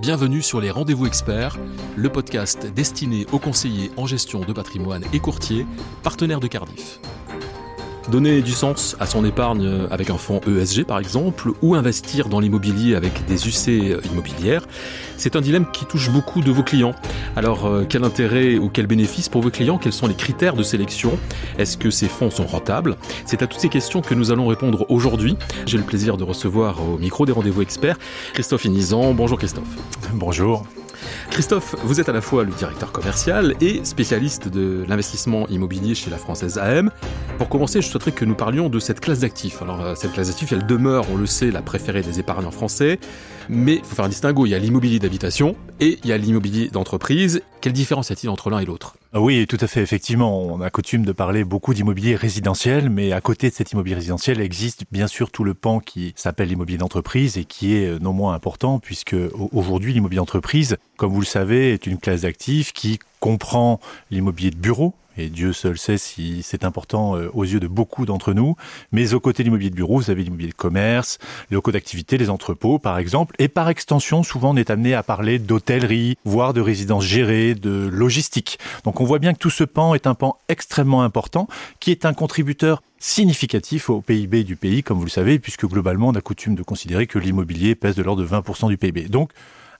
Bienvenue sur les Rendez-vous Experts, le podcast destiné aux conseillers en gestion de patrimoine et courtiers, partenaires de Cardiff. Donner du sens à son épargne avec un fonds ESG par exemple, ou investir dans l'immobilier avec des UC immobilières, c'est un dilemme qui touche beaucoup de vos clients. Alors euh, quel intérêt ou quel bénéfice pour vos clients? Quels sont les critères de sélection? Est-ce que ces fonds sont rentables? C'est à toutes ces questions que nous allons répondre aujourd'hui. J'ai le plaisir de recevoir au micro des rendez-vous experts Christophe Inizan. Bonjour Christophe. Bonjour. Christophe, vous êtes à la fois le directeur commercial et spécialiste de l'investissement immobilier chez la Française AM. Pour commencer, je souhaiterais que nous parlions de cette classe d'actifs. Alors, euh, cette classe d'actifs, elle demeure, on le sait, la préférée des épargnants français. Mais il faut faire un distinguo. Il y a l'immobilier d'habitation et il y a l'immobilier d'entreprise. Quelle différence y a-t-il entre l'un et l'autre? Ah Oui, tout à fait. Effectivement, on a coutume de parler beaucoup d'immobilier résidentiel, mais à côté de cet immobilier résidentiel existe bien sûr tout le pan qui s'appelle l'immobilier d'entreprise et qui est non moins important puisque aujourd'hui l'immobilier d'entreprise, comme vous le savez, est une classe d'actifs qui comprend l'immobilier de bureau, et Dieu seul sait si c'est important euh, aux yeux de beaucoup d'entre nous. Mais aux côtés de l'immobilier de bureau, vous avez l'immobilier de commerce, les locaux d'activité, les entrepôts, par exemple. Et par extension, souvent, on est amené à parler d'hôtellerie, voire de résidences gérées, de logistique. Donc on voit bien que tout ce pan est un pan extrêmement important, qui est un contributeur significatif au PIB du pays, comme vous le savez, puisque globalement, on a coutume de considérer que l'immobilier pèse de l'ordre de 20% du PIB. Donc,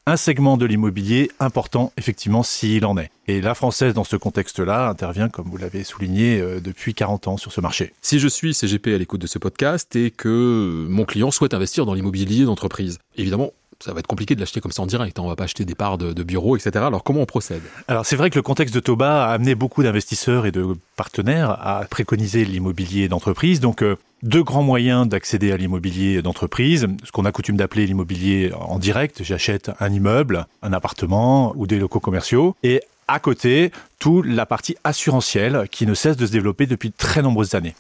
un segment de l'immobilier important, effectivement, s'il en est. Et la française, dans ce contexte-là, intervient, comme vous l'avez souligné, euh, depuis 40 ans sur ce marché. Si je suis CGP à l'écoute de ce podcast et que mon client souhaite investir dans l'immobilier d'entreprise, évidemment, ça va être compliqué de l'acheter comme ça en direct. Hein. On va pas acheter des parts de, bureaux, etc. Alors comment on procède? Alors c'est vrai que le contexte de Toba a amené beaucoup d'investisseurs et de partenaires à préconiser l'immobilier d'entreprise. Donc euh, deux grands moyens d'accéder à l'immobilier d'entreprise, ce qu'on a coutume d'appeler l'immobilier en direct. J'achète un immeuble, un appartement ou des locaux commerciaux. Et à côté, toute la partie assurantielle qui ne cesse de se développer depuis de très nombreuses années.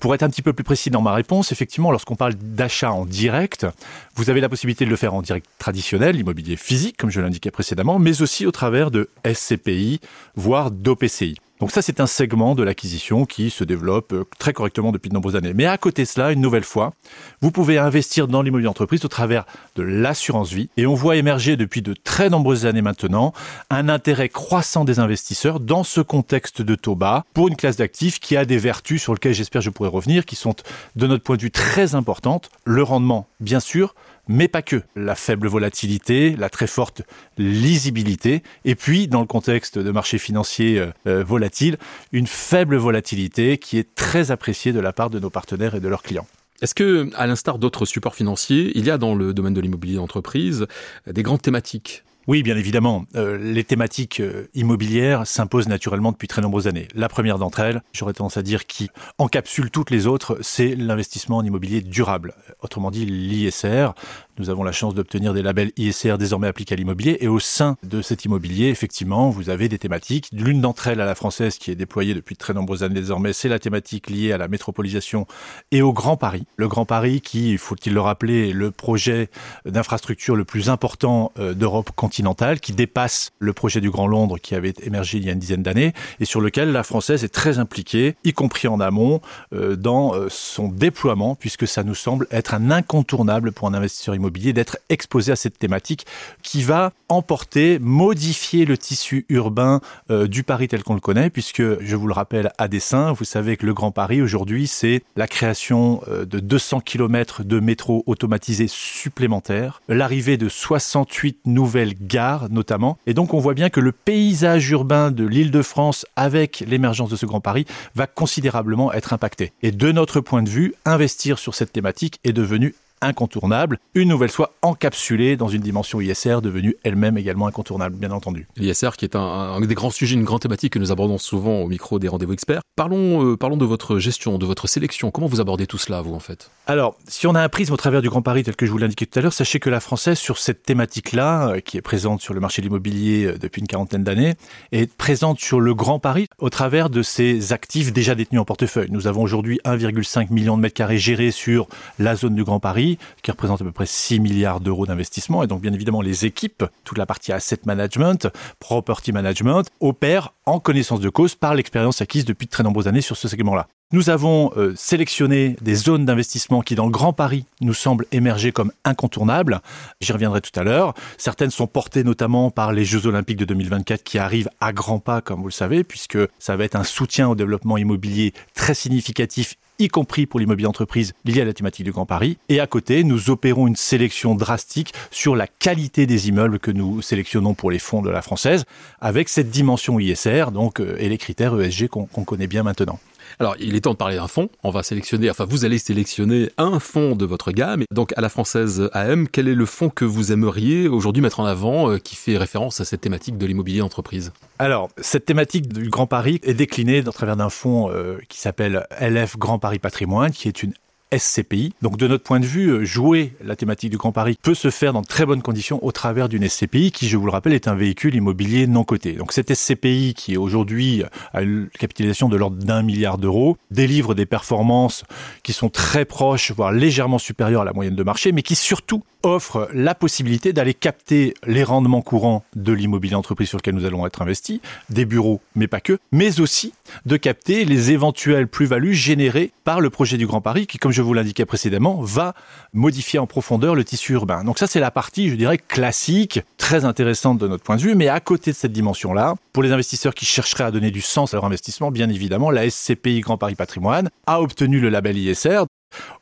Pour être un petit peu plus précis dans ma réponse, effectivement, lorsqu'on parle d'achat en direct, vous avez la possibilité de le faire en direct traditionnel, l'immobilier physique, comme je l'indiquais précédemment, mais aussi au travers de SCPI, voire d'OPCI. Donc ça, c'est un segment de l'acquisition qui se développe euh, très correctement depuis de nombreuses années. Mais à côté de cela, une nouvelle fois, vous pouvez investir dans l'immobilier d'entreprise au travers de l'assurance vie. Et on voit émerger depuis de très nombreuses années maintenant un intérêt croissant des investisseurs dans ce contexte de taux bas pour une classe d'actifs qui a des vertus sur lesquelles j'espère je pourrai revenir, qui sont de notre point de vue très importantes. Le rendement, bien sûr, mais pas que. La faible volatilité, la très forte lisibilité, et puis, dans le contexte de marché financier euh, euh, volatile, une faible volatilité qui est très appréciée de la part de nos partenaires et de leurs clients. Est-ce que, à l'instar d'autres supports financiers, il y a dans le domaine de l'immobilier d'entreprise des grandes thématiques oui, bien évidemment. Euh, les thématiques euh, immobilières s'imposent naturellement depuis très nombreuses années. La première d'entre elles, j'aurais tendance à dire, qui encapsule toutes les autres, c'est l'investissement en immobilier durable. Autrement dit, l'ISR. Nous avons la chance d'obtenir des labels ISR désormais appliqués à l'immobilier. Et au sein de cet immobilier, effectivement, vous avez des thématiques. L'une d'entre elles, à la française, qui est déployée depuis très nombreuses années désormais, c'est la thématique liée à la métropolisation et au Grand Paris. Le Grand Paris, qui, faut-il le rappeler, est le projet d'infrastructure le plus important euh, d'Europe continentale qui dépasse le projet du Grand Londres qui avait émergé il y a une dizaine d'années et sur lequel la française est très impliquée, y compris en amont, euh, dans euh, son déploiement, puisque ça nous semble être un incontournable pour un investisseur immobilier d'être exposé à cette thématique qui va emporter, modifier le tissu urbain euh, du Paris tel qu'on le connaît, puisque je vous le rappelle à dessein, vous savez que le Grand Paris aujourd'hui c'est la création de 200 km de métro automatisé supplémentaires, l'arrivée de 68 nouvelles gares notamment. Et donc on voit bien que le paysage urbain de l'île de France avec l'émergence de ce Grand Paris va considérablement être impacté. Et de notre point de vue, investir sur cette thématique est devenu incontournable, une nouvelle fois encapsulée dans une dimension ISR devenue elle-même également incontournable, bien entendu. L'ISR qui est un, des grands sujets, une grande thématique que nous abordons souvent au micro des rendez-vous experts. Parlons, euh, parlons de votre gestion, de votre sélection. Comment vous abordez tout cela, vous, en fait? Alors, si on a un prisme au travers du Grand Paris, tel que je vous l'indiquais tout à l'heure, sachez que la Française, sur cette thématique-là, euh, qui est présente sur le marché de l'immobilier euh, depuis une quarantaine d'années, est présente sur le Grand Paris au travers de ses actifs déjà détenus en portefeuille. Nous avons aujourd'hui 1,5 million de mètres carrés gérés sur la zone du Grand Paris Qui représente à peu près 6 milliards d'euros d'investissement. Et donc, bien évidemment, les équipes, toute la partie asset management, property management, opèrent en connaissance de cause par l'expérience acquise depuis de très nombreuses années sur ce segment-là. Nous avons euh, sélectionné des zones d'investissement qui, dans le Grand Paris, nous semblent émerger comme incontournables. J'y reviendrai tout à l'heure. Certaines sont portées notamment par les Jeux Olympiques de 2024 qui arrivent à grands pas, comme vous le savez, puisque ça va être un soutien au développement immobilier très significatif y compris pour l'immobilier entreprise lié à la thématique du Grand Paris. Et à côté, nous opérons une sélection drastique sur la qualité des immeubles que nous sélectionnons pour les fonds de la française, avec cette dimension ISR donc, euh, et les critères ESG qu'on connaît bien maintenant. Alors, il est temps de parler d'un fonds. On va sélectionner, enfin, vous allez sélectionner un fonds de votre gamme. Donc, à la française AM, quel est le fonds que vous aimeriez aujourd'hui mettre en avant euh, qui fait référence à cette thématique de l'immobilier entreprise? Alors, cette thématique du Grand Paris est déclinée à travers d'un fonds euh, qui s'appelle LF Grand Paris Patrimoine, qui est une SCPI. Donc de notre point de vue, euh, jouer la thématique du Grand Paris peut se faire dans de très bonnes conditions au travers d'une SCPI qui, je vous le rappelle, est un véhicule immobilier non coté. Donc cette SCPI qui est aujourd'hui à une capitalisation de l'ordre d'un milliard d'euros délivre des performances qui sont très proches, voire légèrement supérieures à la moyenne de marché, mais qui surtout offre la possibilité d'aller capter les rendements courants de l'immobilier entreprise sur lequel nous allons être investis, des bureaux, mais pas que, mais aussi de capter les éventuelles plus-values générées par le projet du Grand Paris qui, comme je vous l'indiquais précédemment, va modifier en profondeur le tissu urbain. Donc ça, c'est la partie, je dirais, classique, très intéressante de notre point de vue, mais à côté de cette dimension-là, pour les investisseurs qui chercheraient à donner du sens à leur investissement, bien évidemment, la SCPI Grand Paris Patrimoine a obtenu le label ISR,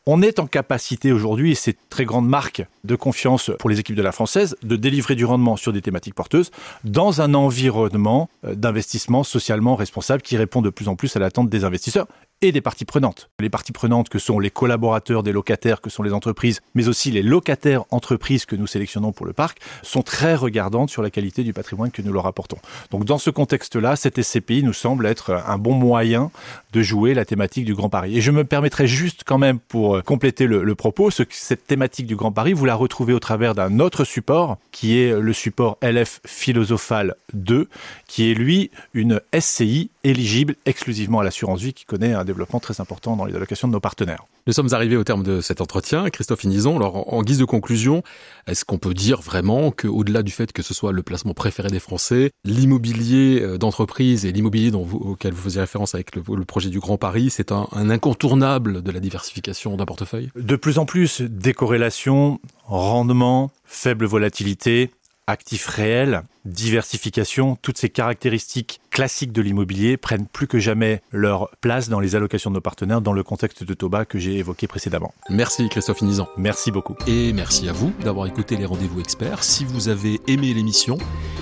on est en capacité aujourd'hui, et c'est très grande marque de confiance pour les équipes de la française, de délivrer du rendement sur des thématiques porteuses dans un environnement euh, d'investissement socialement responsable qui répond de plus en plus à l'attente des investisseurs et des parties prenantes. Les parties prenantes que sont les collaborateurs des locataires, que sont les entreprises, mais aussi les locataires entreprises que nous sélectionnons pour le parc, sont très regardantes sur la qualité du patrimoine que nous leur apportons. Donc dans ce contexte-là, cette SCPI nous semble être un bon moyen de jouer la thématique du Grand Paris. Et je me permettrai juste quand même pour euh, compléter le, propos, ce, cette thématique du Grand Paris, vous la retrouvez au travers d'un autre support qui est le support LF Philosophal 2, qui est lui une SCI éligible exclusivement à l'assurance vie qui connaît un développement très important dans les allocations de nos partenaires. Nous sommes arrivés au terme de cet entretien. Christophe Inison, alors en guise de conclusion, est-ce qu'on peut dire vraiment qu'au-delà du fait que ce soit le placement préféré des Français, l'immobilier euh, d'entreprise et l'immobilier auquel vous faisiez référence avec le, projet du Grand Paris, c'est un, un incontournable de la diversification d'un portefeuille? De plus en plus, décorrélation, rendement, faible volatilité, actifs réels, diversification, toutes ces caractéristiques classiques de l'immobilier prennent plus que jamais leur place dans les allocations de nos partenaires dans le contexte de Toba que j'ai évoqué précédemment. Merci Christophe Inizan. Merci beaucoup. Et merci à vous d'avoir écouté les rendez-vous experts. Si vous avez aimé l'émission,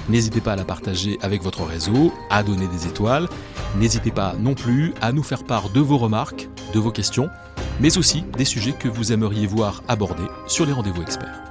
n'hésitez pas à la partager avec votre réseau, à donner des étoiles. N'hésitez pas non plus à nous faire part de vos remarques, de vos questions, mais aussi des sujets que vous aimeriez voir abordés sur les rendez-vous experts.